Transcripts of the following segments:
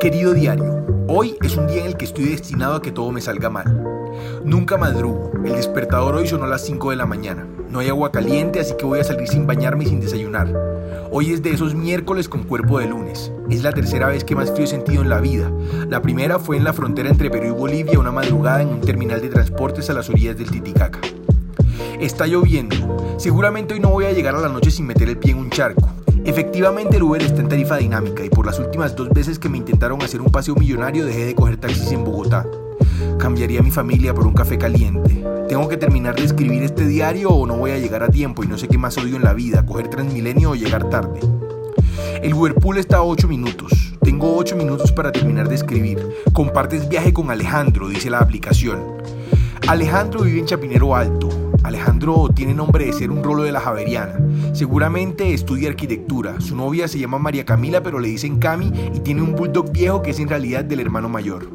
Querido diario, hoy es un día en el que estoy destinado a que todo me salga mal. Nunca madrugo, el despertador hoy sonó a las 5 de la mañana. No hay agua caliente, así que voy a salir sin bañarme y sin desayunar. Hoy es de esos miércoles con cuerpo de lunes. Es la tercera vez que más frío he sentido en la vida. La primera fue en la frontera entre Perú y Bolivia, una madrugada en un terminal de transportes a las orillas del Titicaca. Está lloviendo. Seguramente hoy no voy a llegar a la noche sin meter el pie en un charco. Efectivamente el Uber está en tarifa dinámica y por las últimas dos veces que me intentaron hacer un paseo millonario dejé de coger taxis en Bogotá. Cambiaría mi familia por un café caliente. Tengo que terminar de escribir este diario o no voy a llegar a tiempo y no sé qué más odio en la vida, coger Transmilenio o llegar tarde. El Uberpool está a 8 minutos. Tengo 8 minutos para terminar de escribir. Compartes viaje con Alejandro, dice la aplicación. Alejandro vive en Chapinero Alto. Alejandro tiene nombre de ser un rolo de la Javeriana. Seguramente estudia arquitectura. Su novia se llama María Camila, pero le dicen Cami y tiene un bulldog viejo que es en realidad del hermano mayor.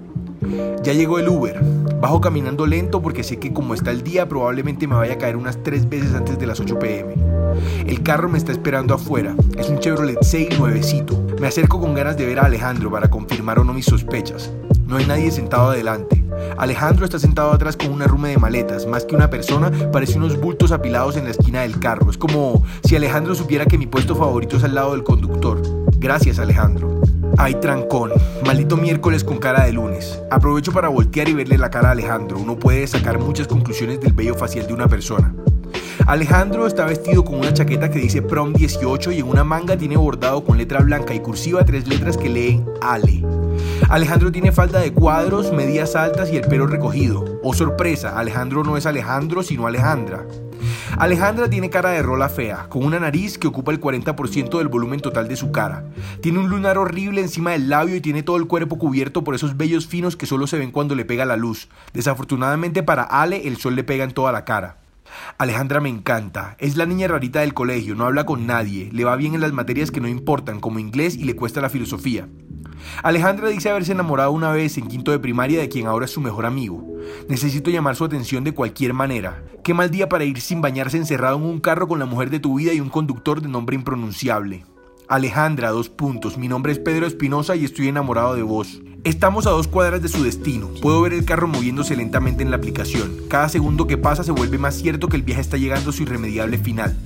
Ya llegó el Uber. Bajo caminando lento porque sé que como está el día probablemente me vaya a caer unas tres veces antes de las 8 pm. El carro me está esperando afuera. Es un Chevrolet 6 nuevecito. Me acerco con ganas de ver a Alejandro para confirmar o no mis sospechas. No hay nadie sentado adelante. Alejandro está sentado atrás con una rume de maletas. Más que una persona, parece unos bultos apilados en la esquina del carro. Es como si Alejandro supiera que mi puesto favorito es al lado del conductor. Gracias, Alejandro. Ay, trancón. Maldito miércoles con cara de lunes. Aprovecho para voltear y verle la cara a Alejandro. Uno puede sacar muchas conclusiones del vello facial de una persona. Alejandro está vestido con una chaqueta que dice Prom 18 y en una manga tiene bordado con letra blanca y cursiva tres letras que leen Ale. Alejandro tiene falda de cuadros, medias altas y el pelo recogido. Oh sorpresa, Alejandro no es Alejandro, sino Alejandra. Alejandra tiene cara de rola fea, con una nariz que ocupa el 40% del volumen total de su cara. Tiene un lunar horrible encima del labio y tiene todo el cuerpo cubierto por esos vellos finos que solo se ven cuando le pega la luz. Desafortunadamente para Ale, el sol le pega en toda la cara. Alejandra me encanta, es la niña rarita del colegio, no habla con nadie, le va bien en las materias que no importan, como inglés y le cuesta la filosofía. Alejandra dice haberse enamorado una vez en quinto de primaria de quien ahora es su mejor amigo. Necesito llamar su atención de cualquier manera. Qué mal día para ir sin bañarse encerrado en un carro con la mujer de tu vida y un conductor de nombre impronunciable. Alejandra, dos puntos. Mi nombre es Pedro Espinosa y estoy enamorado de vos. Estamos a dos cuadras de su destino. Puedo ver el carro moviéndose lentamente en la aplicación. Cada segundo que pasa se vuelve más cierto que el viaje está llegando a su irremediable final.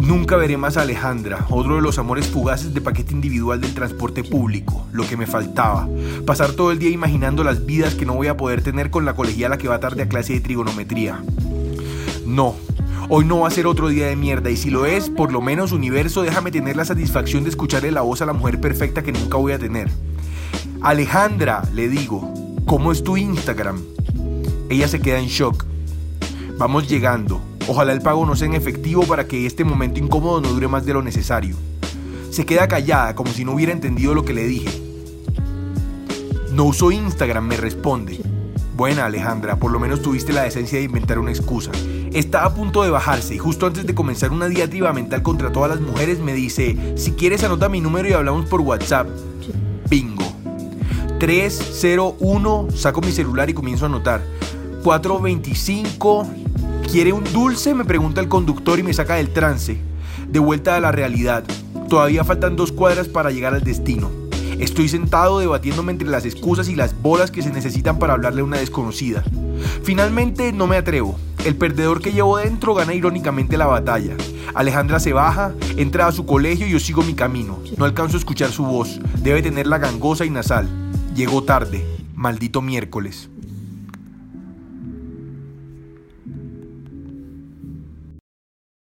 Nunca veré más a Alejandra, otro de los amores fugaces de paquete individual del transporte público, lo que me faltaba. Pasar todo el día imaginando las vidas que no voy a poder tener con la colegiala que va tarde a clase de trigonometría. No, hoy no va a ser otro día de mierda y si lo es, por lo menos universo, déjame tener la satisfacción de escucharle la voz a la mujer perfecta que nunca voy a tener. Alejandra, le digo, ¿cómo es tu Instagram? Ella se queda en shock. Vamos llegando. Ojalá el pago no sea en efectivo para que este momento incómodo no dure más de lo necesario. Se queda callada como si no hubiera entendido lo que le dije. No uso Instagram, me responde. Buena Alejandra, por lo menos tuviste la decencia de inventar una excusa. Está a punto de bajarse y justo antes de comenzar una diatriba mental contra todas las mujeres me dice, si quieres anota mi número y hablamos por WhatsApp. Bingo. 301, saco mi celular y comienzo a anotar. 425, ¿quiere un dulce? Me pregunta el conductor y me saca del trance. De vuelta a la realidad. Todavía faltan dos cuadras para llegar al destino. Estoy sentado debatiéndome entre las excusas y las bolas que se necesitan para hablarle a una desconocida. Finalmente no me atrevo. El perdedor que llevo dentro gana irónicamente la batalla. Alejandra se baja, entra a su colegio y yo sigo mi camino. No alcanzo a escuchar su voz. Debe tenerla gangosa y nasal. Llegó tarde. Maldito miércoles.